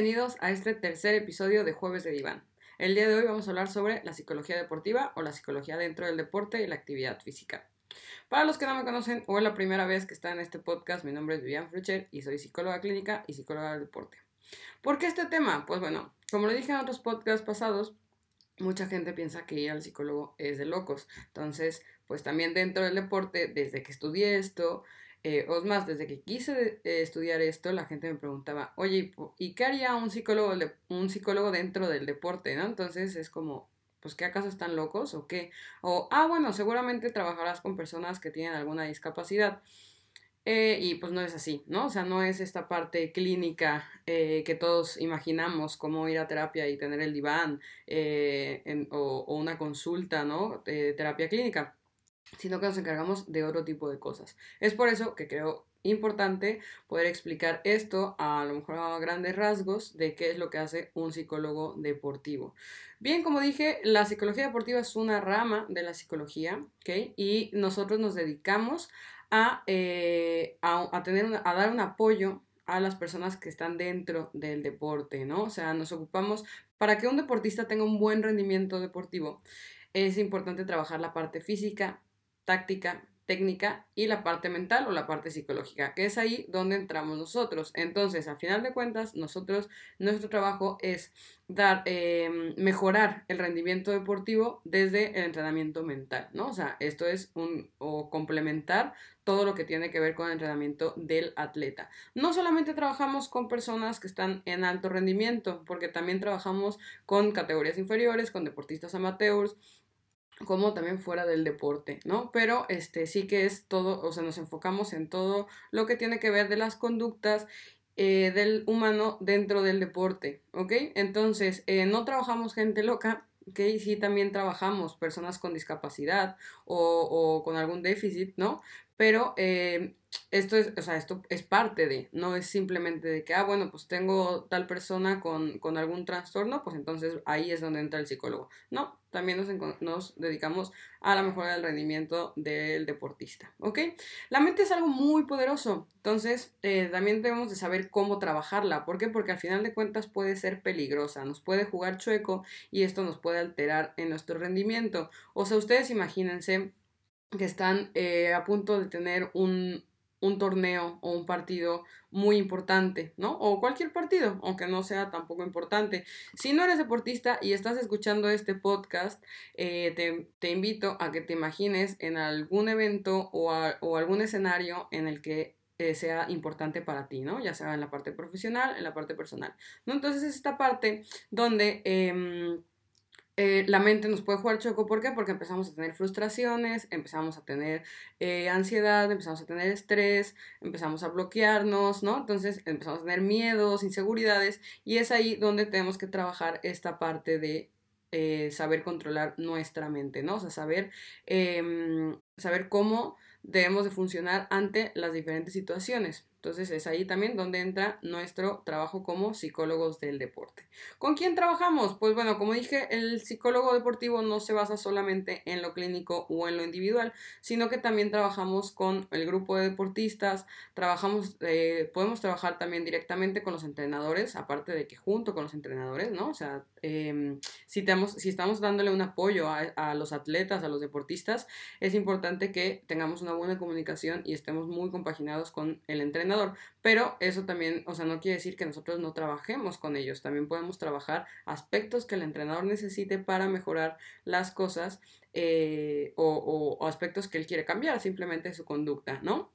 Bienvenidos a este tercer episodio de Jueves de Diván. El día de hoy vamos a hablar sobre la psicología deportiva o la psicología dentro del deporte y la actividad física. Para los que no me conocen o es la primera vez que están en este podcast, mi nombre es Vivian Frucher y soy psicóloga clínica y psicóloga del deporte. ¿Por qué este tema? Pues bueno, como lo dije en otros podcasts pasados, mucha gente piensa que ir al psicólogo es de locos. Entonces, pues también dentro del deporte, desde que estudié esto, eh, o más, desde que quise eh, estudiar esto, la gente me preguntaba, oye, ¿y qué haría un psicólogo, un psicólogo dentro del deporte? ¿no? Entonces es como, pues, ¿qué acaso están locos o qué? O, ah, bueno, seguramente trabajarás con personas que tienen alguna discapacidad. Eh, y pues no es así, ¿no? O sea, no es esta parte clínica que todos imaginamos, como ir a terapia y tener el diván o, o, una consulta, ¿no? De terapia clínica sino que nos encargamos de otro tipo de cosas. Es por eso que creo importante poder explicar esto a, lo mejor a grandes rasgos de qué es lo que hace un psicólogo deportivo. Bien, como dije, la psicología deportiva es una rama de la psicología, ¿ok? Y nosotros nos dedicamos a, eh, a, tener a dar un apoyo a las personas que están dentro del deporte, ¿no? O sea, nos ocupamos para que un deportista tenga un buen rendimiento deportivo. Es importante trabajar la parte física, táctica, técnica y la parte mental o la parte psicológica, que es ahí donde entramos nosotros. Entonces, al final de cuentas, nosotros, nuestro trabajo es dar, em, mejorar el rendimiento deportivo desde el entrenamiento mental, ¿no? O sea, esto es un, o complementar todo lo que tiene que ver con el entrenamiento del atleta. No solamente trabajamos con personas que están en alto rendimiento, porque también trabajamos con categorías inferiores, con deportistas amateurs, como también fuera del deporte, ¿no? Pero este sí que es todo, o sea, nos enfocamos en todo lo que tiene que ver de las conductas eh, del humano dentro del deporte, ¿ok? Entonces, eh, no trabajamos gente loca, ¿ok? Sí también trabajamos personas con discapacidad o, o con algún déficit, ¿no? Pero eh, esto es, o sea, esto es parte de, no es simplemente de que, ah, bueno, pues tengo tal persona con, con algún trastorno, pues entonces ahí es donde entra el psicólogo. No, también nos, nos, dedicamos a la mejora del rendimiento del deportista, ¿ok? La mente es algo muy poderoso, entonces eh, también debemos de saber cómo trabajarla. ¿Por qué? Porque al final de cuentas puede ser peligrosa, nos puede jugar chueco y esto nos puede alterar en nuestro rendimiento. O sea, ustedes imagínense que están eh, a punto de tener un, un torneo o un partido muy importante, ¿no? O cualquier partido, aunque no sea tampoco importante. Si no eres deportista y estás escuchando este podcast, eh, te, te, invito a que te imagines en algún evento o, o algún escenario en el que eh, sea importante para ti, ¿no? Ya sea en la parte profesional, en la parte personal. Entonces es esta parte donde... Eh, eh, la mente nos puede jugar choco. ¿Por qué? Porque empezamos a tener frustraciones, empezamos a tener eh, ansiedad, empezamos a tener estrés, empezamos a bloquearnos, ¿no? Entonces empezamos a tener miedos, inseguridades y es ahí donde tenemos que trabajar esta parte de eh, saber controlar nuestra mente, ¿no? O sea, saber, em, saber cómo debemos de funcionar ante las diferentes situaciones. Entonces es ahí también donde entra nuestro trabajo como psicólogos del deporte. ¿Con quién trabajamos? Pues bueno, como dije, el psicólogo deportivo no se basa solamente en lo clínico o en lo individual, sino que también trabajamos con el grupo de deportistas, trabajamos, eh, podemos trabajar también directamente con los entrenadores, aparte de que junto con los entrenadores, ¿no? O sea, em, si, tenemos, si estamos dándole un apoyo a, los atletas, a los deportistas, es importante que tengamos una buena comunicación y estemos muy compaginados con el entrenador pero eso también, o sea, no quiere decir que nosotros no trabajemos con ellos, también podemos trabajar aspectos que el entrenador necesite para mejorar las cosas eh, o, aspectos que él quiere cambiar, simplemente su conducta, ¿no?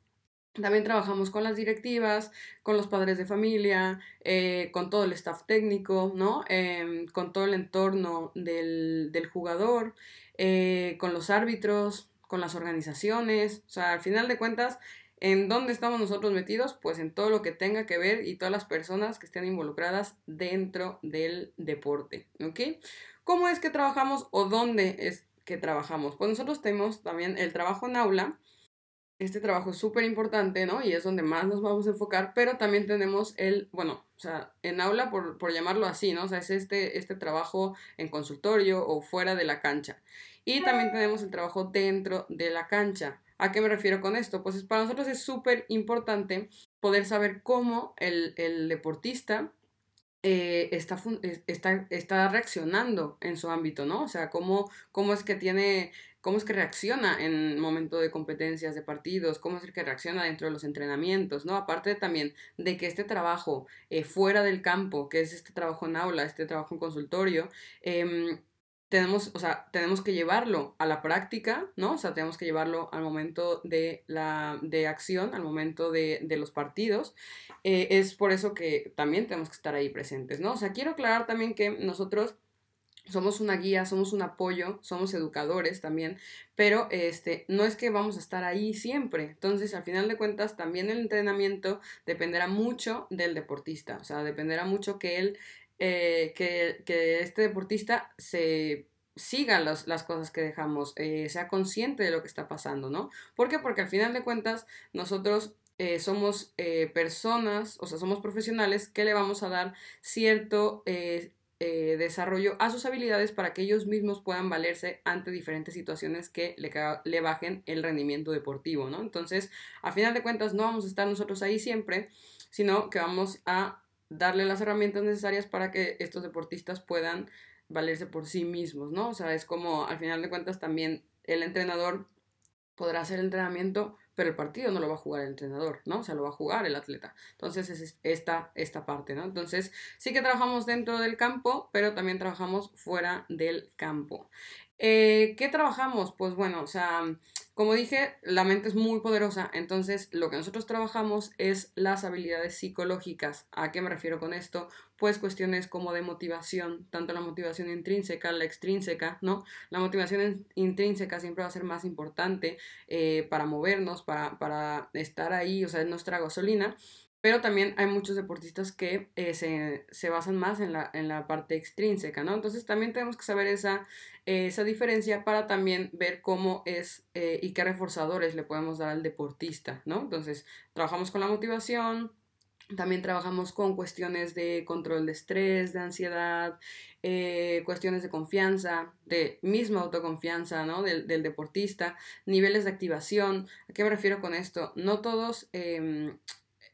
También trabajamos con las directivas, con los padres de familia, eh, con todo el staff técnico, ¿no? Em, con todo el entorno del, del jugador, eh, con los árbitros, con las organizaciones. O sea, al final de cuentas, ¿En dónde estamos nosotros metidos? Pues en todo lo que tenga que ver y todas las personas que estén involucradas dentro del deporte, ¿ok? ¿Cómo es que trabajamos o dónde es que trabajamos? Pues nosotros tenemos también el trabajo en aula. Este trabajo es súper importante, ¿no? Y es donde más nos vamos a enfocar, pero también tenemos el, bueno, o sea, en aula por, por llamarlo así, ¿no? O sea, es este, este trabajo en consultorio o fuera de la cancha. Y también tenemos el trabajo dentro de la cancha. ¿A qué me refiero con esto? Pues para nosotros es súper importante poder saber cómo el, deportista eh, está, está, está, reaccionando en su ámbito, ¿no? O sea, cómo, cómo es que tiene, cómo es que reacciona en momento de competencias de partidos, cómo es que reacciona dentro de los entrenamientos, ¿no? Aparte también de que este trabajo eh, fuera del campo, que es este trabajo en aula, este trabajo en consultorio, eh, tenemos, o sea, tenemos que llevarlo a la práctica, ¿no? O sea, tenemos que llevarlo al momento de la de acción, al momento de, de los partidos. Eh, es por eso que también tenemos que estar ahí presentes, ¿no? O sea, quiero aclarar también que nosotros somos una guía, somos un apoyo, somos educadores también, pero este, no es que vamos a estar ahí siempre. Entonces, al final de cuentas, también el entrenamiento dependerá mucho del deportista, o sea, dependerá mucho que él eh, que, este deportista se siga las cosas que dejamos, eh, sea consciente de lo que está pasando, ¿no? ¿Por qué? Porque al final de cuentas nosotros eh, somos personas, o sea, somos profesionales que le vamos a dar cierto desarrollo a sus habilidades para que ellos mismos puedan valerse ante diferentes situaciones que le, le bajen el rendimiento deportivo, ¿no? Entonces, al final de cuentas, no vamos a estar nosotros ahí siempre, sino que vamos a darle las herramientas necesarias para que estos deportistas puedan valerse por sí mismos, ¿no? O sea, es como al final de cuentas también el entrenador podrá hacer entrenamiento, pero el partido no lo va a jugar el entrenador, ¿no? O sea, lo va a jugar el atleta. Entonces es esta, esta parte, ¿no? Entonces sí que trabajamos dentro del campo, pero también trabajamos fuera del campo. Eh, ¿Qué trabajamos? Pues bueno, o sea, como dije, la mente es muy poderosa, entonces lo que nosotros trabajamos es las habilidades psicológicas. ¿A qué me refiero con esto? Pues cuestiones como de motivación, tanto la motivación intrínseca, la extrínseca, ¿no? La motivación intrínseca siempre va a ser más importante eh, para movernos, para, para estar ahí, o sea, es nuestra gasolina pero también hay muchos deportistas que eh, se, basan más en la, en la parte extrínseca, ¿no? Entonces también tenemos que saber esa, esa diferencia para también ver cómo es eh, y qué reforzadores le podemos dar al deportista, ¿no? Entonces trabajamos con la motivación, también trabajamos con cuestiones de control de estrés, de ansiedad, eh, cuestiones de confianza, de misma autoconfianza, ¿no? Del, del, deportista, niveles de activación. ¿A qué me refiero con esto? No todos em,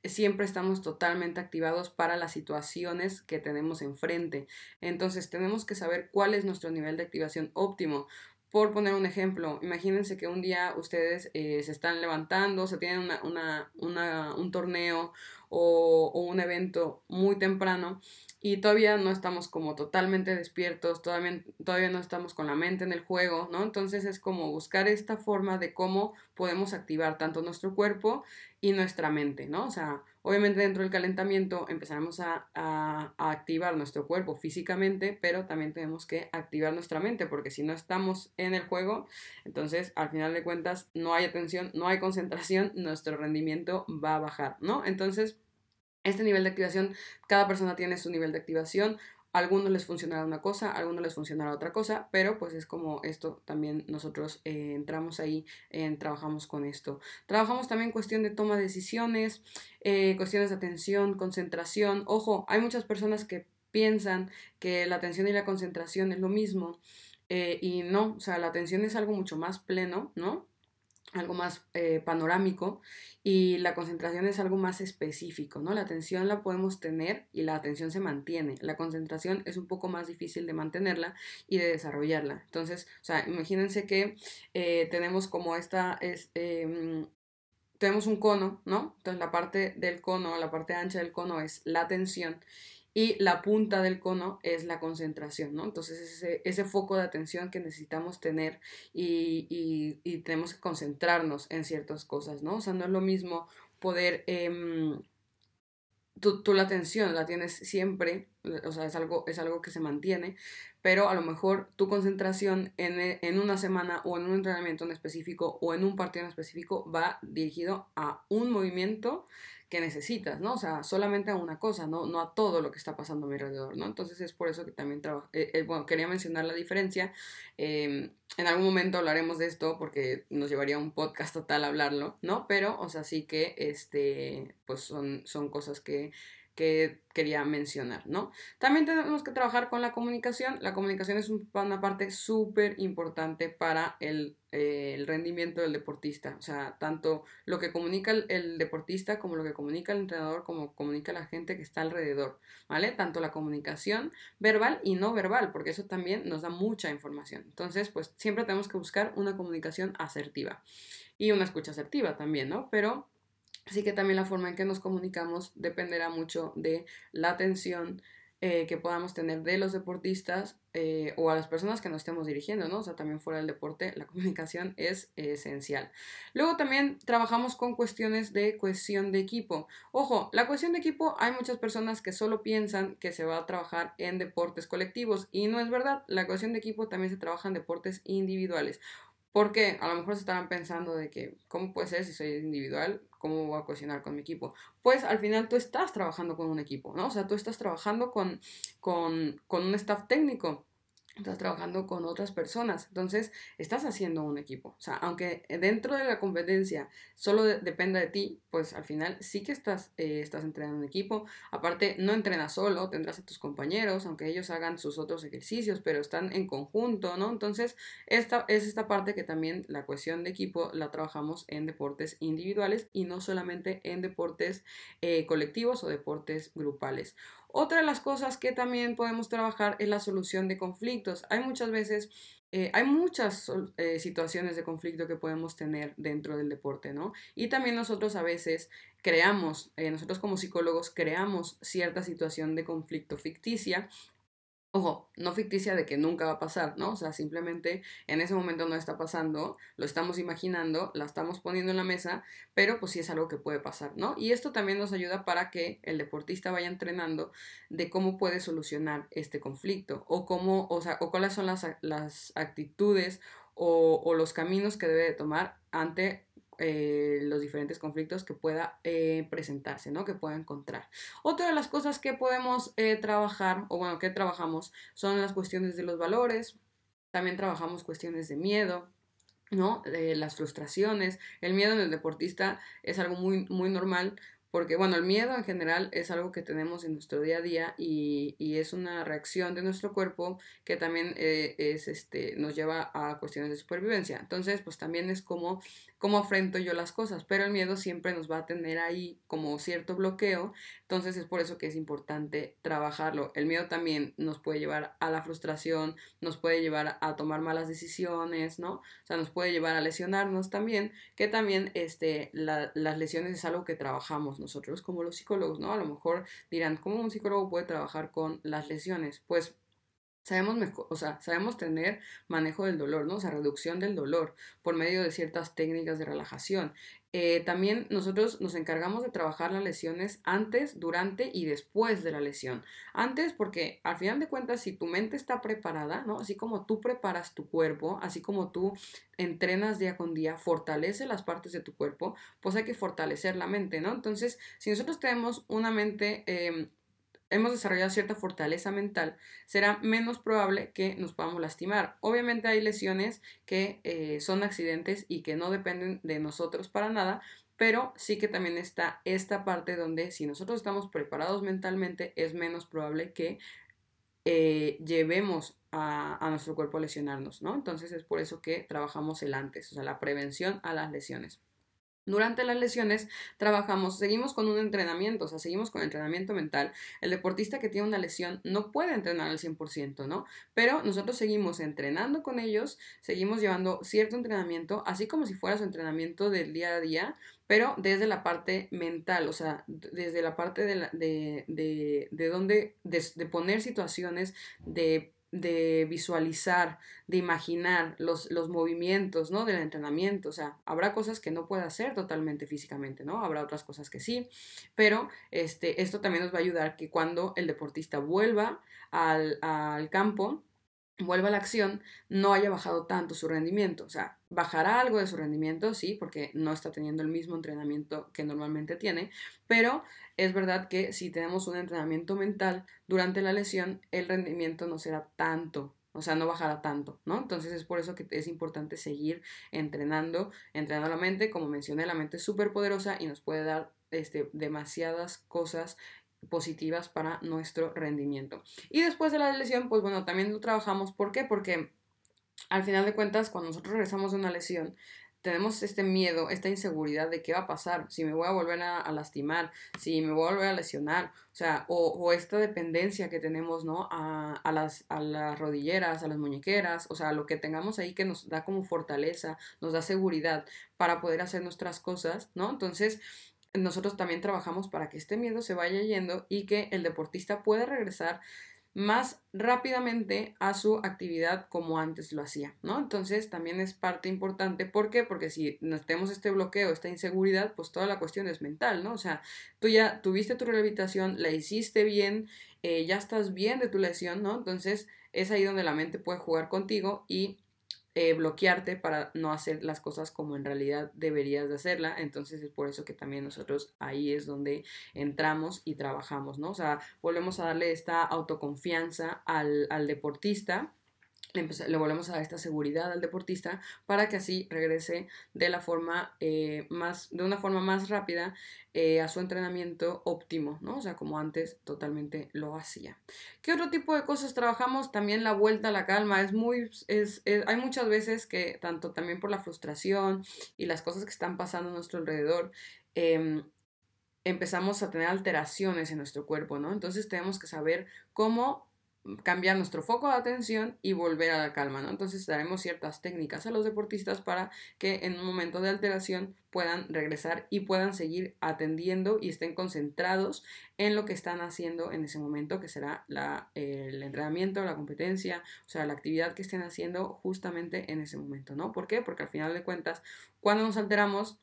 siempre estamos totalmente activados para las situaciones que tenemos enfrente. Entonces tenemos que saber cuál es nuestro nivel de activación óptimo. Por poner un ejemplo, imagínense que un día ustedes eh, se están levantando, se tienen una, una, un torneo o un evento muy temprano y todavía no estamos como totalmente despiertos, todavía, todavía no estamos con la mente en el juego, ¿no? Entonces es como buscar esta forma de cómo podemos activar tanto nuestro cuerpo y nuestra mente, ¿no? O sea, obviamente dentro del calentamiento empezaremos a, a, activar nuestro cuerpo físicamente, pero también tenemos que activar nuestra mente, porque si no estamos en el juego, entonces al final de cuentas no hay atención, no hay concentración, nuestro rendimiento va a bajar, ¿no? Entonces, este nivel de activación, cada persona tiene su nivel de activación. A algunos les funcionará una cosa, a algunos les funcionará otra cosa, pero pues es como esto también nosotros eh, entramos ahí, trabajamos con esto. Trabajamos también cuestión de toma de decisiones, eh, cuestiones de atención, concentración. Ojo, hay muchas personas que piensan que la atención y la concentración es lo mismo. Eh, y no, o sea, la atención es algo mucho más pleno, ¿no? Algo más eh, panorámico y la concentración es algo más específico, ¿no? La atención la podemos tener y la atención se mantiene. La concentración es un poco más difícil de mantenerla y de desarrollarla. Entonces, o sea, imagínense que eh, tenemos como esta, es, em, tenemos un cono, ¿no? Entonces la parte del cono, la parte ancha del cono es la atención y la punta del cono es la concentración, ¿no? Entonces ese, ese foco de atención que necesitamos tener y, y, tenemos que concentrarnos en ciertas cosas, ¿no? O sea, no es lo mismo poder... Em, tú, tú, la atención la tienes siempre, o sea, es algo, es algo que se mantiene, pero a lo mejor tu concentración en, en, una semana o en un entrenamiento en específico o en un partido en específico va dirigido a un movimiento que necesitas, ¿no? O sea, solamente a una cosa, no, no a todo lo que está pasando a mi alrededor, ¿no? Entonces es por eso que también trabajo, eh, eh, bueno, quería mencionar la diferencia. Em, en algún momento hablaremos de esto porque nos llevaría un podcast total hablarlo, ¿no? Pero, o sea, sí que, este, pues son, son cosas que, que quería mencionar, ¿no? También tenemos que trabajar con la comunicación. La comunicación es una parte súper importante para el, eh, el, rendimiento del deportista. O sea, tanto lo que comunica el, el, deportista como lo que comunica el entrenador, como comunica la gente que está alrededor, ¿vale? Tanto la comunicación verbal y no verbal, porque eso también nos da mucha información. Entonces, pues siempre tenemos que buscar una comunicación asertiva y una escucha asertiva también, ¿no? Pero Así que también la forma en que nos comunicamos dependerá mucho de la atención eh, que podamos tener de los deportistas eh, o a las personas que nos estemos dirigiendo, ¿no? O sea, también fuera del deporte, la comunicación es esencial. Luego también trabajamos con cuestiones de cohesión de equipo. Ojo, la cohesión de equipo, hay muchas personas que solo piensan que se va a trabajar en deportes colectivos y no es verdad. La cohesión de equipo también se trabaja en deportes individuales. Porque a lo mejor se estarán pensando de que, ¿cómo puede ser si soy individual? ¿Cómo voy a cohesionar con mi equipo? Pues al final tú estás trabajando con un equipo, ¿no? O sea, tú estás trabajando con, con, con un staff técnico estás trabajando con otras personas, entonces estás haciendo un equipo. O sea, aunque dentro de la competencia solo dependa de ti, pues al final sí que estás, eh, estás entrenando un equipo. Aparte, no entrenas solo, tendrás a tus compañeros, aunque ellos hagan sus otros ejercicios, pero están en conjunto, ¿no? Entonces, esta es esta parte que también la cohesión de equipo la trabajamos en deportes individuales y no solamente en deportes eh, colectivos o deportes grupales. Otra de las cosas que también podemos trabajar es la solución de conflictos. Hay muchas veces, eh, hay muchas eh, situaciones de conflicto que podemos tener dentro del deporte, ¿no? Y también nosotros a veces creamos, eh, nosotros como psicólogos creamos cierta situación de conflicto ficticia Ojo, no ficticia de que nunca va a pasar, ¿no? O sea, simplemente en ese momento no está pasando, lo estamos imaginando, la estamos poniendo en la mesa, pero pues sí es algo que puede pasar, ¿no? Y esto también nos ayuda para que el deportista vaya entrenando de cómo puede solucionar este conflicto o cómo, o sea, o cuáles son las, las actitudes o, o los caminos que debe de tomar ante eh, los diferentes conflictos que pueda eh, presentarse, ¿no? Que pueda encontrar. Otra de las cosas que podemos eh, trabajar, o bueno, que trabajamos, son las cuestiones de los valores. También trabajamos cuestiones de miedo, ¿no? Las frustraciones. El miedo en el deportista es algo muy, muy normal porque, bueno, el miedo en general es algo que tenemos en nuestro día a día y, y es una reacción de nuestro cuerpo que también es, este, nos lleva a cuestiones de supervivencia. Entonces, pues también es como cómo afrento yo las cosas, pero el miedo siempre nos va a tener ahí como cierto bloqueo, entonces es por eso que es importante trabajarlo. El miedo también nos puede llevar a la frustración, nos puede llevar a tomar malas decisiones, ¿no? O sea, nos puede llevar a lesionarnos también, que también este, las lesiones es algo que trabajamos nosotros como los psicólogos, ¿no? A lo mejor dirán, ¿cómo un psicólogo puede trabajar con las lesiones? Pues Sabemos, mejor, o sea, sabemos tener manejo del dolor, ¿no? O sea, reducción del dolor por medio de ciertas técnicas de relajación. Eh, también nosotros nos encargamos de trabajar las lesiones antes, durante y después de la lesión. Antes porque al final de cuentas, si tu mente está preparada, ¿no? Así como tú preparas tu cuerpo, así como tú entrenas día con día, fortalece las partes de tu cuerpo, pues hay que fortalecer la mente, ¿no? Entonces, si nosotros tenemos una mente... Em, hemos desarrollado cierta fortaleza mental, será menos probable que nos podamos lastimar. Obviamente hay lesiones que eh, son accidentes y que no dependen de nosotros para nada, pero sí que también está esta parte donde si nosotros estamos preparados mentalmente es menos probable que eh, llevemos a, a, nuestro cuerpo a lesionarnos, ¿no? Entonces es por eso que trabajamos el antes, o sea, la prevención a las lesiones. Durante las lesiones trabajamos, seguimos con un entrenamiento, o sea, seguimos con entrenamiento mental. El deportista que tiene una lesión no puede entrenar al 100%, ¿no? Pero nosotros seguimos entrenando con ellos, seguimos llevando cierto entrenamiento, así como si fuera su entrenamiento del día a día, pero desde la parte mental, o sea, desde la parte de, la, de, de, de donde, de poner situaciones, de de visualizar, de imaginar los, los, movimientos, ¿no? Del entrenamiento. O sea, habrá cosas que no pueda hacer totalmente físicamente, ¿no? Habrá otras cosas que sí, pero este, esto también nos va a ayudar que cuando el deportista vuelva al, al campo, vuelva a la acción, no haya bajado tanto su rendimiento. O sea, bajará algo de su rendimiento, sí, porque no está teniendo el mismo entrenamiento que normalmente tiene, pero es verdad que si tenemos un entrenamiento mental durante la lesión, el rendimiento no será tanto. O sea, no bajará tanto, ¿no? Entonces es por eso que es importante seguir entrenando, entrenando la mente. Como mencioné, la mente es súper poderosa y nos puede dar este, demasiadas cosas positivas para nuestro rendimiento. Y después de la lesión, pues bueno, también lo trabajamos. ¿Por qué? Porque al final de cuentas, cuando nosotros regresamos de una lesión, tenemos este miedo, esta inseguridad de qué va a pasar, si me voy a volver a, lastimar, si me voy a volver a lesionar, o sea, o, esta dependencia que tenemos, ¿no? A, a, las, a las rodilleras, a las muñequeras, o sea, lo que tengamos ahí que nos da como fortaleza, nos da seguridad para poder hacer nuestras cosas, ¿no? Entonces, nosotros también trabajamos para que este miedo se vaya yendo y que el deportista pueda regresar más rápidamente a su actividad como antes lo hacía, ¿no? Entonces también es parte importante, ¿por qué? Porque si nos tenemos este bloqueo, esta inseguridad, pues toda la cuestión es mental, ¿no? O sea, tú ya tuviste tu rehabilitación, la hiciste bien, eh, ya estás bien de tu lesión, ¿no? Entonces es ahí donde la mente puede jugar contigo y eh, bloquearte para no hacer las cosas como en realidad deberías de hacerla. Entonces es por eso que también nosotros ahí es donde entramos y trabajamos, ¿no? O sea, volvemos a darle esta autoconfianza al, al deportista le, volvemos a dar esta seguridad al deportista para que así regrese de la forma eh, más de una forma más rápida eh, a su entrenamiento óptimo no o sea como antes totalmente lo hacía. Qué otro tipo de cosas trabajamos también la vuelta a la calma. Es muy es, hay muchas veces que tanto también por la frustración y las cosas que están pasando a nuestro alrededor em, empezamos a tener alteraciones en nuestro cuerpo no entonces tenemos que saber cómo cambiar nuestro foco de atención y volver a la calma, ¿no? Entonces daremos ciertas técnicas a los deportistas para que en un momento de alteración puedan regresar y puedan seguir atendiendo y estén concentrados en lo que están haciendo en ese momento, que será la, el entrenamiento, la competencia, o sea, la actividad que estén haciendo justamente en ese momento, ¿no? ¿Por qué? Porque al final de cuentas, cuando nos alteramos,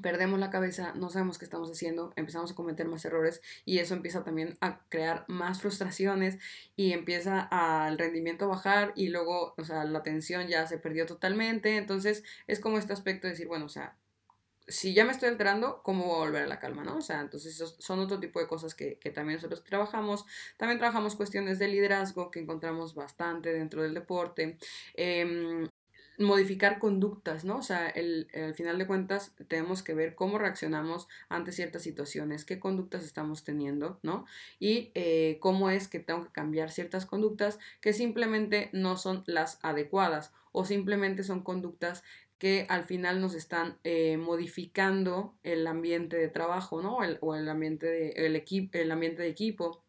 perdemos la cabeza, no sabemos qué estamos haciendo, empezamos a cometer más errores y eso empieza también a crear más frustraciones y empieza al rendimiento a bajar y luego, o sea, la atención ya se perdió totalmente, entonces es como este aspecto de decir, bueno, o sea, si ya me estoy alterando, ¿cómo voy a volver a la calma, no? O sea, entonces son otro tipo de cosas que, que también nosotros trabajamos. También trabajamos cuestiones de liderazgo que encontramos bastante dentro del deporte. Eh, modificar conductas, ¿no? O sea, al final de cuentas tenemos que ver cómo reaccionamos ante ciertas situaciones, qué conductas estamos teniendo, ¿no? Y eh, cómo es que tengo que cambiar ciertas conductas que simplemente no son las adecuadas o simplemente son conductas que al final nos están eh, modificando el ambiente de trabajo, ¿no? El, o el ambiente de, el, el ambiente de equipo.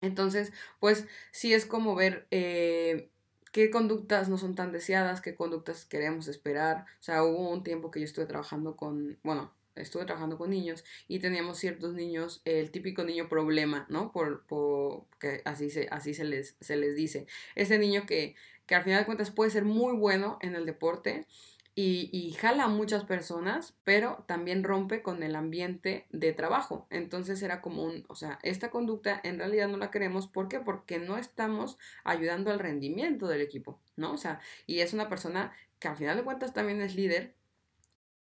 Entonces, pues sí es como ver eh, qué conductas no son tan deseadas, qué conductas queremos esperar. O sea, hubo un tiempo que yo estuve trabajando con, bueno, estuve trabajando con niños y teníamos ciertos niños, el típico niño problema, ¿no? Por, por que así se, así se les, se les dice. Ese niño que, que al final de cuentas puede ser muy bueno en el deporte, y, jala a muchas personas, pero también rompe con el ambiente de trabajo. Entonces era como un, o sea, esta conducta en realidad no la queremos. ¿Por qué? Porque no estamos ayudando al rendimiento del equipo, ¿no? O sea, y es una persona que al final de cuentas también es líder,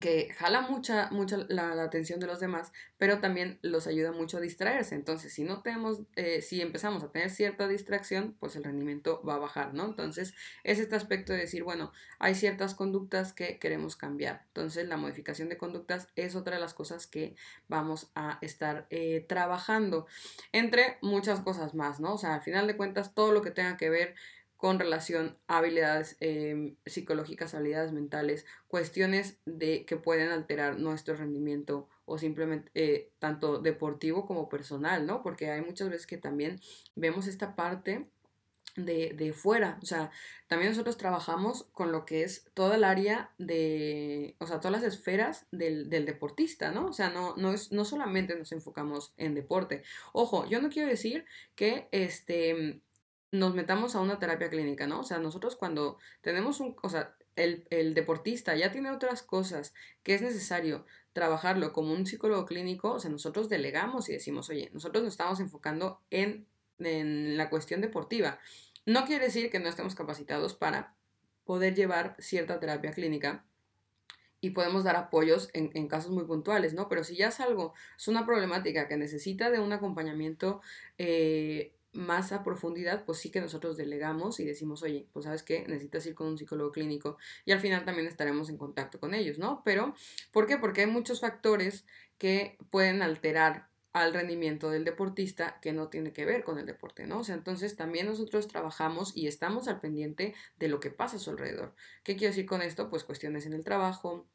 que jala mucha, mucha la, atención de los demás, pero también los ayuda mucho a distraerse. Entonces, si no tenemos, eh, si empezamos a tener cierta distracción, pues el rendimiento va a bajar, ¿no? Entonces, es este aspecto de decir, bueno, hay ciertas conductas que queremos cambiar. Entonces, la modificación de conductas es otra de las cosas que vamos a estar eh, trabajando, entre muchas cosas más, ¿no? O sea, al final de cuentas, todo lo que tenga que ver con relación a habilidades em, psicológicas, habilidades mentales, cuestiones de que pueden alterar nuestro rendimiento o simplemente eh, tanto deportivo como personal, ¿no? Porque hay muchas veces que también vemos esta parte de, de, fuera. O sea, también nosotros trabajamos con lo que es toda el área de, o sea, todas las esferas del, del deportista, ¿no? O sea, no, no, es, no solamente nos enfocamos en deporte. Ojo, yo no quiero decir que este nos metamos a una terapia clínica, ¿no? O sea, nosotros cuando tenemos un, o sea, el, el, deportista ya tiene otras cosas que es necesario trabajarlo como un psicólogo clínico, o sea, nosotros delegamos y decimos, oye, nosotros nos estamos enfocando en, en la cuestión deportiva. No quiere decir que no estemos capacitados para poder llevar cierta terapia clínica y podemos dar apoyos en, en, casos muy puntuales, ¿no? Pero si ya es algo, es una problemática que necesita de un acompañamiento eh, más a profundidad, pues sí que nosotros delegamos y decimos, oye, pues sabes qué, necesitas ir con un psicólogo clínico y al final también estaremos en contacto con ellos, ¿no? Pero, ¿por qué? Porque hay muchos factores que pueden alterar al rendimiento del deportista que no tiene que ver con el deporte, ¿no? O sea, entonces también nosotros trabajamos y estamos al pendiente de lo que pasa a su alrededor. ¿Qué quiero decir con esto? Pues cuestiones en el trabajo,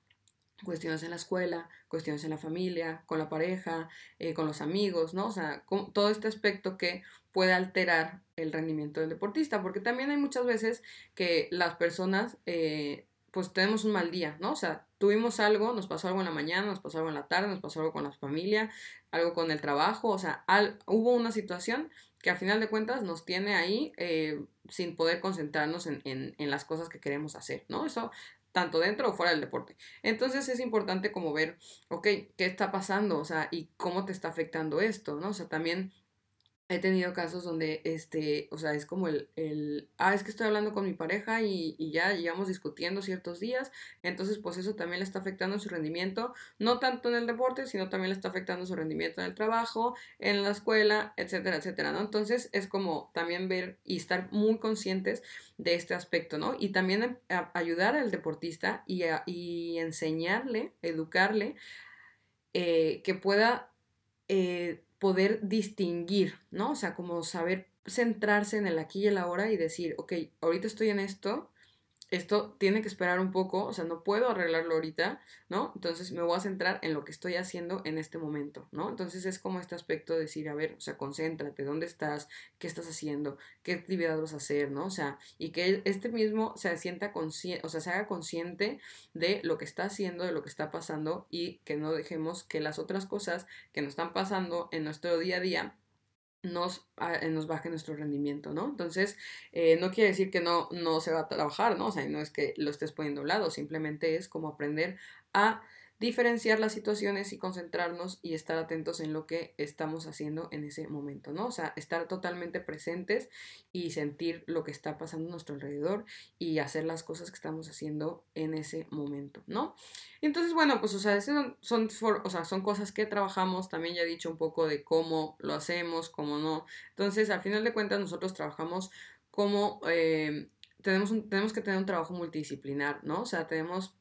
cuestiones en la escuela, cuestiones en la familia, con la pareja, eh, con los amigos, ¿no? O sea, todo este aspecto que puede alterar el rendimiento del deportista, porque también hay muchas veces que las personas eh, pues tenemos un mal día, ¿no? O sea, tuvimos algo, nos pasó algo en la mañana, nos pasó algo en la tarde, nos pasó algo con la familia, algo con el trabajo, o sea, hubo una situación que a final de cuentas nos tiene ahí eh, sin poder concentrarnos en, en, en, las cosas que queremos hacer, ¿no? Eso tanto dentro o fuera del deporte. Entonces es importante como ver, ok, ¿qué está pasando? O sea, y cómo te está afectando esto, ¿no? O sea, también he tenido casos donde, este, o sea, es como el, el ah, es que estoy hablando con mi pareja y, y, ya llevamos discutiendo ciertos días, entonces pues eso también le está afectando su rendimiento, no tanto en el deporte, sino también le está afectando su rendimiento en el trabajo, en la escuela, etcétera, etcétera, ¿no? Entonces es como también ver y estar muy conscientes de este aspecto, ¿no? Y también ayudar al deportista y, y enseñarle, educarle, eh, que pueda... Eh, poder distinguir, ¿no? O sea, como saber centrarse en el aquí y el ahora y decir, ok, ahorita estoy en esto, esto tiene que esperar un poco, o sea, no puedo arreglarlo ahorita, ¿no? Entonces me voy a centrar en lo que estoy haciendo en este momento, ¿no? Entonces es como este aspecto de decir, a ver, o sea, concéntrate, ¿dónde estás? ¿Qué estás haciendo? ¿Qué actividad vas a hacer? ¿no? O sea, y que este mismo se sienta consciente, o sea, se haga consciente de lo que está haciendo, de lo que está pasando y que no dejemos que las otras cosas que nos están pasando en nuestro día a día nos, ah, eh, nos baje nuestro rendimiento, ¿no? Entonces, eh, no quiere decir que no, no se va a trabajar, ¿no? O sea, no es que lo estés poniendo a lado, simplemente es como aprender a diferenciar las situaciones y concentrarnos y estar atentos en lo que estamos haciendo en ese momento, ¿no? O sea, estar totalmente presentes y sentir lo que está pasando a nuestro alrededor y hacer las cosas que estamos haciendo en ese momento, ¿no? Entonces, bueno, pues, o sea, son, son, o sea, son cosas que trabajamos, también ya he dicho un poco de cómo lo hacemos, cómo no. Entonces, al final de cuentas, nosotros trabajamos como... Eh, tenemos, tenemos que tener un trabajo multidisciplinar, ¿no? O sea, tenemos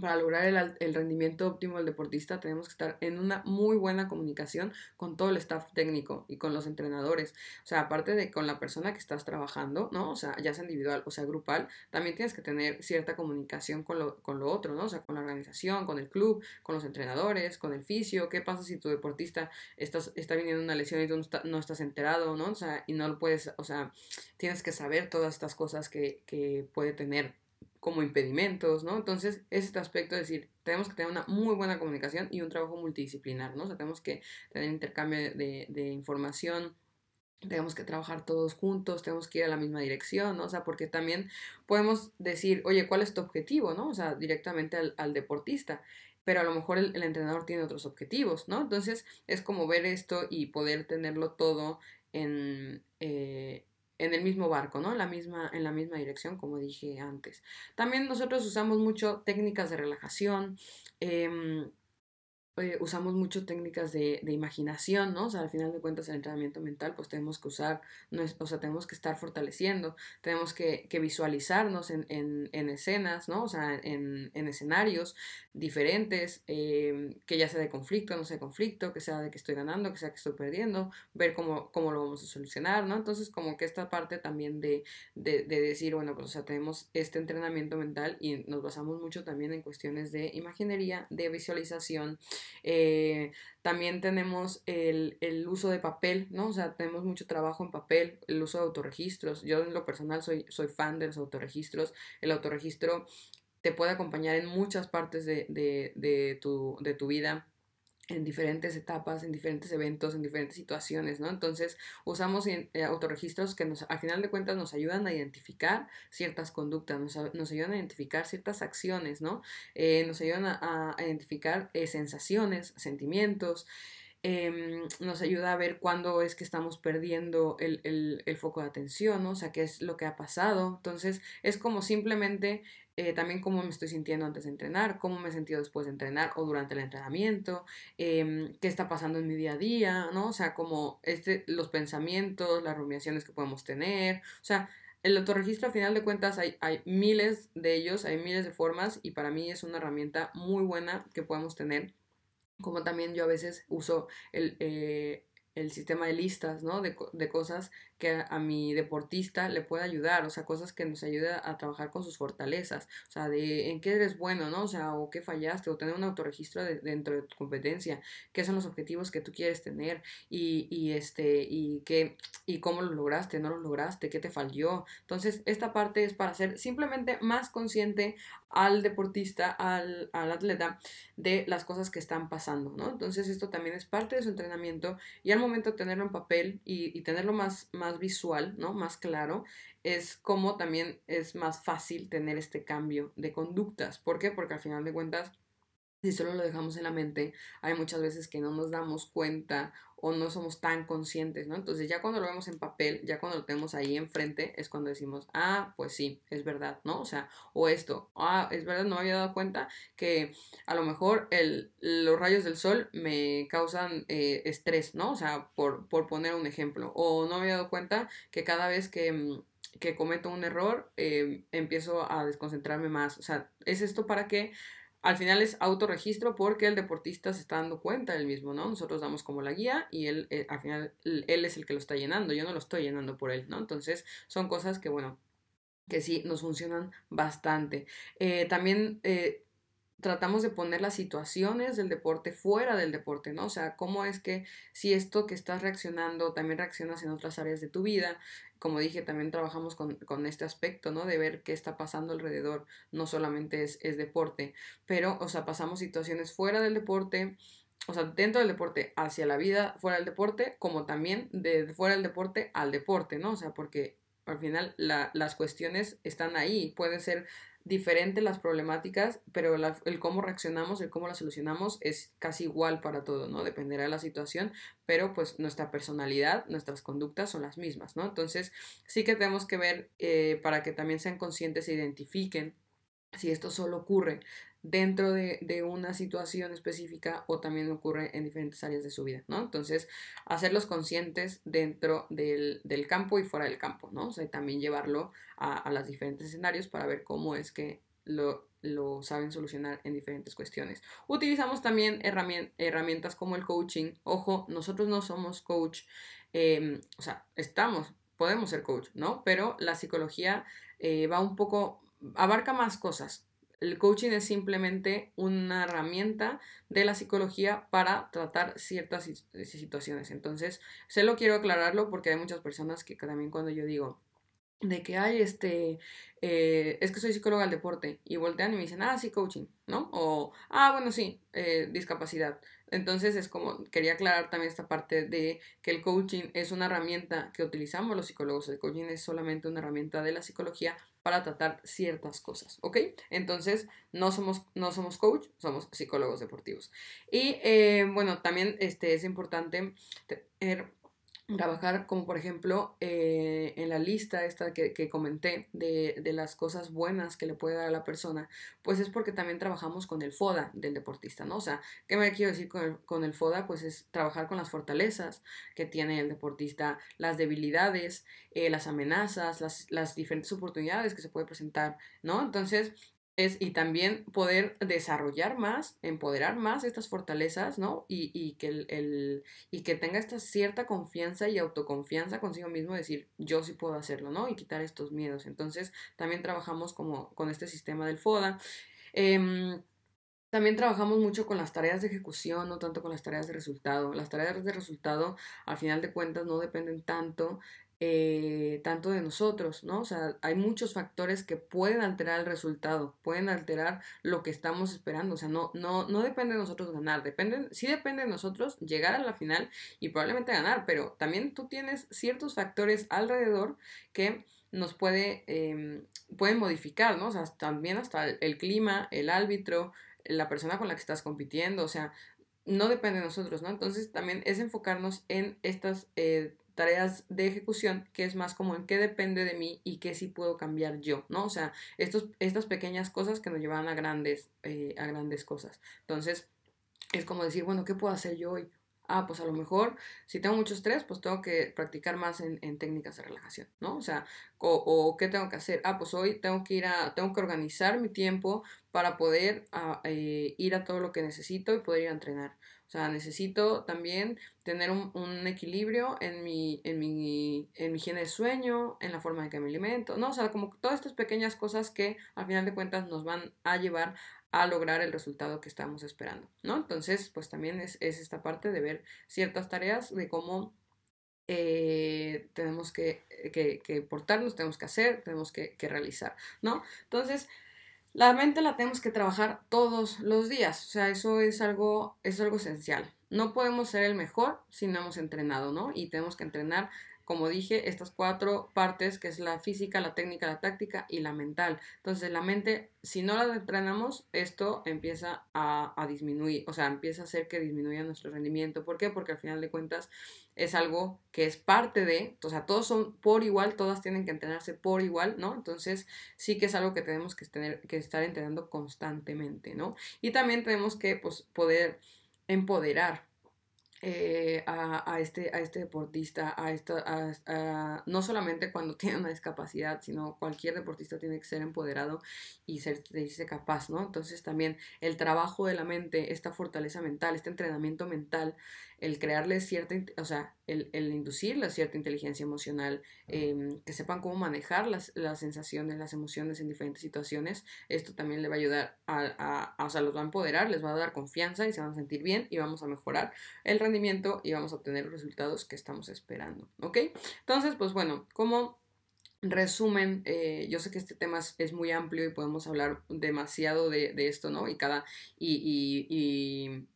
para lograr el, el, rendimiento óptimo del deportista tenemos que estar en una muy buena comunicación con todo el staff técnico y con los entrenadores. O sea, aparte de con la persona que estás trabajando, ¿no? O sea, ya sea individual o sea grupal, también tienes que tener cierta comunicación con lo, con lo otro, ¿no? O sea, con la organización, con el club, con los entrenadores, con el fisio. ¿Qué pasa si tu deportista estás, está viniendo una lesión y tú no, no, estás enterado, ¿no? O sea, y no lo puedes, o sea, tienes que saber todas estas cosas que, que puede tener como impedimentos, ¿no? Entonces, es este aspecto de decir, tenemos que tener una muy buena comunicación y un trabajo multidisciplinar, ¿no? O sea, tenemos que tener intercambio de, información, tenemos que trabajar todos juntos, tenemos que ir a la misma dirección, ¿no? O sea, porque también podemos decir, oye, ¿cuál es tu objetivo, ¿no? O sea, directamente al, deportista, pero a lo mejor el, el, entrenador tiene otros objetivos, ¿no? Entonces, es como ver esto y poder tenerlo todo en, eh, en el mismo barco, ¿no? La misma, en la misma dirección, como dije antes. También nosotros usamos mucho técnicas de relajación. Eh, eh, usamos mucho técnicas de, de, imaginación, ¿no? O sea, al final de cuentas el entrenamiento mental, pues tenemos que usar, no o sea, tenemos que estar fortaleciendo, tenemos que, que visualizarnos en, en, en, escenas, ¿no? O sea, en, en escenarios diferentes, eh, que ya sea de conflicto, no sea de conflicto, que sea de que estoy ganando, que sea que estoy perdiendo, ver cómo, cómo lo vamos a solucionar, ¿no? Entonces, como que esta parte también de, de, de decir, bueno, pues, o sea, tenemos este entrenamiento mental y nos basamos mucho también en cuestiones de imaginería, de visualización, eh, también tenemos el, el, uso de papel, ¿no? O sea, tenemos mucho trabajo en papel, el uso de autorregistros. Yo en lo personal soy, soy fan de los autorregistros. El autorregistro te puede acompañar en muchas partes de, de, de, tu, de tu vida en diferentes etapas, en diferentes eventos, en diferentes situaciones, ¿no? Entonces usamos eh, autorregistros que nos, al final de cuentas nos ayudan a identificar ciertas conductas, nos, ayudan a identificar ciertas acciones, ¿no? Eh, nos ayudan a, identificar eh, sensaciones, sentimientos, eh, nos ayuda a ver cuándo es que estamos perdiendo el, el, el, foco de atención, ¿no? O sea, qué es lo que ha pasado. Entonces, es como simplemente eh, también cómo me estoy sintiendo antes de entrenar, cómo me he sentido después de entrenar o durante el entrenamiento, eh, qué está pasando en mi día a día, ¿no? O sea, como este, los pensamientos, las rumiaciones que podemos tener, o sea, el autorregistro, a final de cuentas, hay, hay miles de ellos, hay miles de formas y para mí es una herramienta muy buena que podemos tener como también yo a veces uso el, eh, el sistema de listas, ¿no? De, de cosas que a, mi deportista le pueda ayudar, o sea, cosas que nos ayude a trabajar con sus fortalezas, o sea, de en qué eres bueno, ¿no? O sea, o qué fallaste, o tener un autorregistro dentro de tu competencia, qué son los objetivos que tú quieres tener y, y este, y qué, y cómo lo lograste, no lo lograste, qué te falló. Entonces, esta parte es para ser simplemente más consciente al deportista, al, al atleta, de las cosas que están pasando, ¿no? Entonces, esto también es parte de su entrenamiento y al momento de tenerlo en papel y, y tenerlo más, más visual, ¿no? Más claro, es como también es más fácil tener este cambio de conductas. ¿Por qué? Porque al final de cuentas, si solo lo dejamos en la mente, hay muchas veces que no nos damos cuenta o no somos tan conscientes, ¿no? Entonces ya cuando lo vemos en papel, ya cuando lo tenemos ahí enfrente, es cuando decimos, ah, pues sí, es verdad, ¿no? O sea, o esto, ah, es verdad, no me había dado cuenta que a lo mejor el, los rayos del sol me causan eh, estrés, ¿no? O sea, por, por poner un ejemplo, o no me había dado cuenta que cada vez que que cometo un error, eh, empiezo a desconcentrarme más. O sea, es esto para que al final es autorregistro porque el deportista se está dando cuenta él mismo, ¿no? Nosotros damos como la guía y él, eh, al final, él es el que lo está llenando, yo no lo estoy llenando por él, ¿no? Entonces, son cosas que, bueno, que sí nos funcionan bastante. Eh, también eh, tratamos de poner las situaciones del deporte fuera del deporte, ¿no? O sea, cómo es que si esto que estás reaccionando también reaccionas en otras áreas de tu vida. Como dije, también trabajamos con, con este aspecto, ¿no? De ver qué está pasando alrededor, no solamente es, es deporte, pero, o sea, pasamos situaciones fuera del deporte, o sea, dentro del deporte hacia la vida fuera del deporte, como también de fuera del deporte al deporte, ¿no? O sea, porque al final la, las cuestiones están ahí, pueden ser diferentes las problemáticas, pero el cómo reaccionamos, el cómo las solucionamos es casi igual para todo, ¿no? Dependerá de la situación, pero pues nuestra personalidad, nuestras conductas son las mismas, ¿no? Entonces sí que tenemos que ver eh, para que también sean conscientes e identifiquen si esto solo ocurre dentro de, una situación específica o también ocurre en diferentes áreas de su vida, ¿no? Entonces, hacerlos conscientes dentro del, campo y fuera del campo, ¿no? O sea, también llevarlo a, a los diferentes escenarios para ver cómo es que lo, lo, saben solucionar en diferentes cuestiones. Utilizamos también herramientas como el coaching. Ojo, nosotros no somos coach, em, o sea, estamos, podemos ser coach, ¿no? Pero la psicología eh, va un poco, abarca más cosas. El coaching es simplemente una herramienta de la psicología para tratar ciertas situaciones. Entonces, se lo quiero aclararlo porque hay muchas personas que también cuando yo digo de que hay este, eh, es que soy psicóloga del deporte y voltean y me dicen, ah, sí, coaching, ¿no? O, ah, bueno, sí, eh, discapacidad. Entonces es como, quería aclarar también esta parte de que el coaching es una herramienta que utilizamos los psicólogos. El coaching es solamente una herramienta de la psicología para tratar ciertas cosas, ¿ok? Entonces, no somos, no somos coach, somos psicólogos deportivos. Y eh, bueno, también este, es importante tener trabajar como por ejemplo eh, en la lista esta que, que comenté de, de, las cosas buenas que le puede dar a la persona, pues es porque también trabajamos con el FODA del deportista, ¿no? O sea, ¿qué me quiero decir con el, con el FODA? Pues es trabajar con las fortalezas que tiene el deportista, las debilidades, eh, las amenazas, las, las diferentes oportunidades que se puede presentar, ¿no? Entonces, es, y también poder desarrollar más, empoderar más estas fortalezas, ¿no? Y, y que, el, el, y que tenga esta cierta confianza y autoconfianza consigo mismo, decir, yo sí puedo hacerlo, ¿no? Y quitar estos miedos. Entonces, también trabajamos como con este sistema del FODA. Eh, también trabajamos mucho con las tareas de ejecución, no tanto con las tareas de resultado. Las tareas de resultado, al final de cuentas, no dependen tanto eh, tanto de nosotros, ¿no? O sea, hay muchos factores que pueden alterar el resultado, pueden alterar lo que estamos esperando, o sea, no, no, no depende de nosotros ganar, depende, sí depende de nosotros llegar a la final y probablemente ganar, pero también tú tienes ciertos factores alrededor que nos puede, eh, pueden modificar, ¿no? O sea, también hasta el, clima, el árbitro, la persona con la que estás compitiendo, o sea, no depende de nosotros, ¿no? Entonces también es enfocarnos en estas eh, tareas de ejecución, que es más como en qué depende de mí y qué sí puedo cambiar yo, ¿no? O sea, estos, estas pequeñas cosas que nos llevan a grandes, eh, a grandes cosas. Entonces, es como decir, bueno, ¿qué puedo hacer yo hoy? ah, pues a lo mejor si tengo mucho estrés, pues tengo que practicar más en, técnicas de relajación, ¿no? O sea, o, qué tengo que hacer, ah, pues hoy tengo que ir a, tengo que organizar mi tiempo para poder ah, eh, ir a todo lo que necesito y poder ir a entrenar. O sea, necesito también tener un, equilibrio en mi, en, mi, en mi higiene de sueño, en la forma en que me alimento, ¿no? O sea, como todas estas pequeñas cosas que al final de cuentas nos van a llevar a lograr el resultado que estamos esperando, ¿no? Entonces, pues también es, esta parte de ver ciertas tareas de cómo eh, tenemos que, que, portarnos, tenemos que hacer, tenemos que, que, realizar, ¿no? Entonces, la mente la tenemos que trabajar todos los días, o sea, eso es algo, es algo esencial. No podemos ser el mejor si no hemos entrenado, ¿no? Y tenemos que entrenar como dije, estas cuatro partes, que es la física, la técnica, la táctica y la mental. Entonces, la mente, si no la entrenamos, esto empieza a, disminuir, o sea, empieza a hacer que disminuya nuestro rendimiento. ¿Por qué? Porque al final de cuentas es algo que es parte de, o sea, todos son por igual, todas tienen que entrenarse por igual, ¿no? Entonces, sí que es algo que tenemos que, tener, que estar entrenando constantemente, ¿no? Y también tenemos que, pues, poder empoderar eh, a, este, a este deportista, a, esta, a, no solamente cuando tiene una discapacidad, sino cualquier deportista tiene que ser empoderado y ser, sentirse capaz, ¿no? Entonces también el trabajo de la mente, esta fortaleza mental, este entrenamiento mental, el crearle cierta, o sea, el, el inducirle cierta inteligencia emocional, em, que sepan cómo manejar las, las, sensaciones, las emociones en diferentes situaciones, esto también le va a ayudar a, a, o sea, los va a empoderar, les va a dar confianza y se van a sentir bien y vamos a mejorar el rendimiento y vamos a obtener los resultados que estamos esperando, ¿ok? Entonces, pues bueno, como resumen, eh, yo sé que este tema es, muy amplio y podemos hablar demasiado de, esto, ¿no? Y cada, y, y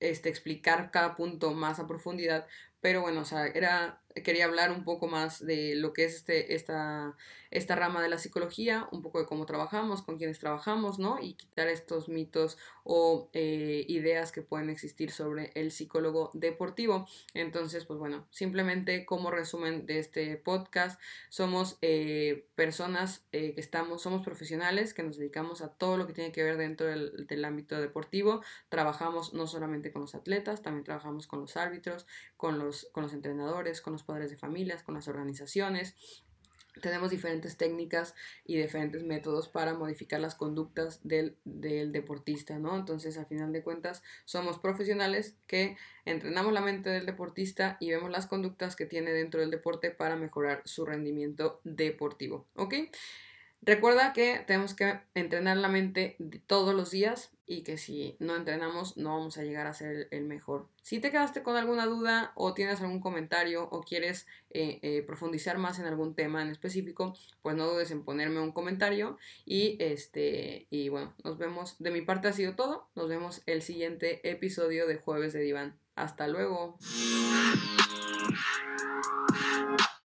este, explicar cada punto más a profundidad, pero bueno, o sea, era, quería hablar un poco más de lo que es este, esta, esta rama de la psicología, un poco de cómo trabajamos, con quienes trabajamos, ¿no? Y quitar estos mitos o eh, ideas que pueden existir sobre el psicólogo deportivo. Entonces, pues bueno, simplemente como resumen de este podcast, somos eh, personas eh, que estamos, somos profesionales que nos dedicamos a todo lo que tiene que ver dentro del, del ámbito deportivo. Trabajamos no solamente con los atletas, también trabajamos con los árbitros, con los, con los entrenadores, con los padres de familias, con las organizaciones, tenemos diferentes técnicas y diferentes métodos para modificar las conductas del, deportista, ¿no? Entonces, al final de cuentas, somos profesionales que entrenamos la mente del deportista y vemos las conductas que tiene dentro del deporte para mejorar su rendimiento deportivo, ¿ok? Recuerda que tenemos que entrenar la mente todos los días y que si no entrenamos no vamos a llegar a ser el mejor. Si te quedaste con alguna duda o tienes algún comentario o quieres eh, eh, profundizar más en algún tema en específico, pues no dudes en ponerme un comentario y este y bueno, nos vemos. De mi parte ha sido todo. Nos vemos el siguiente episodio de Jueves de Diván. Hasta luego.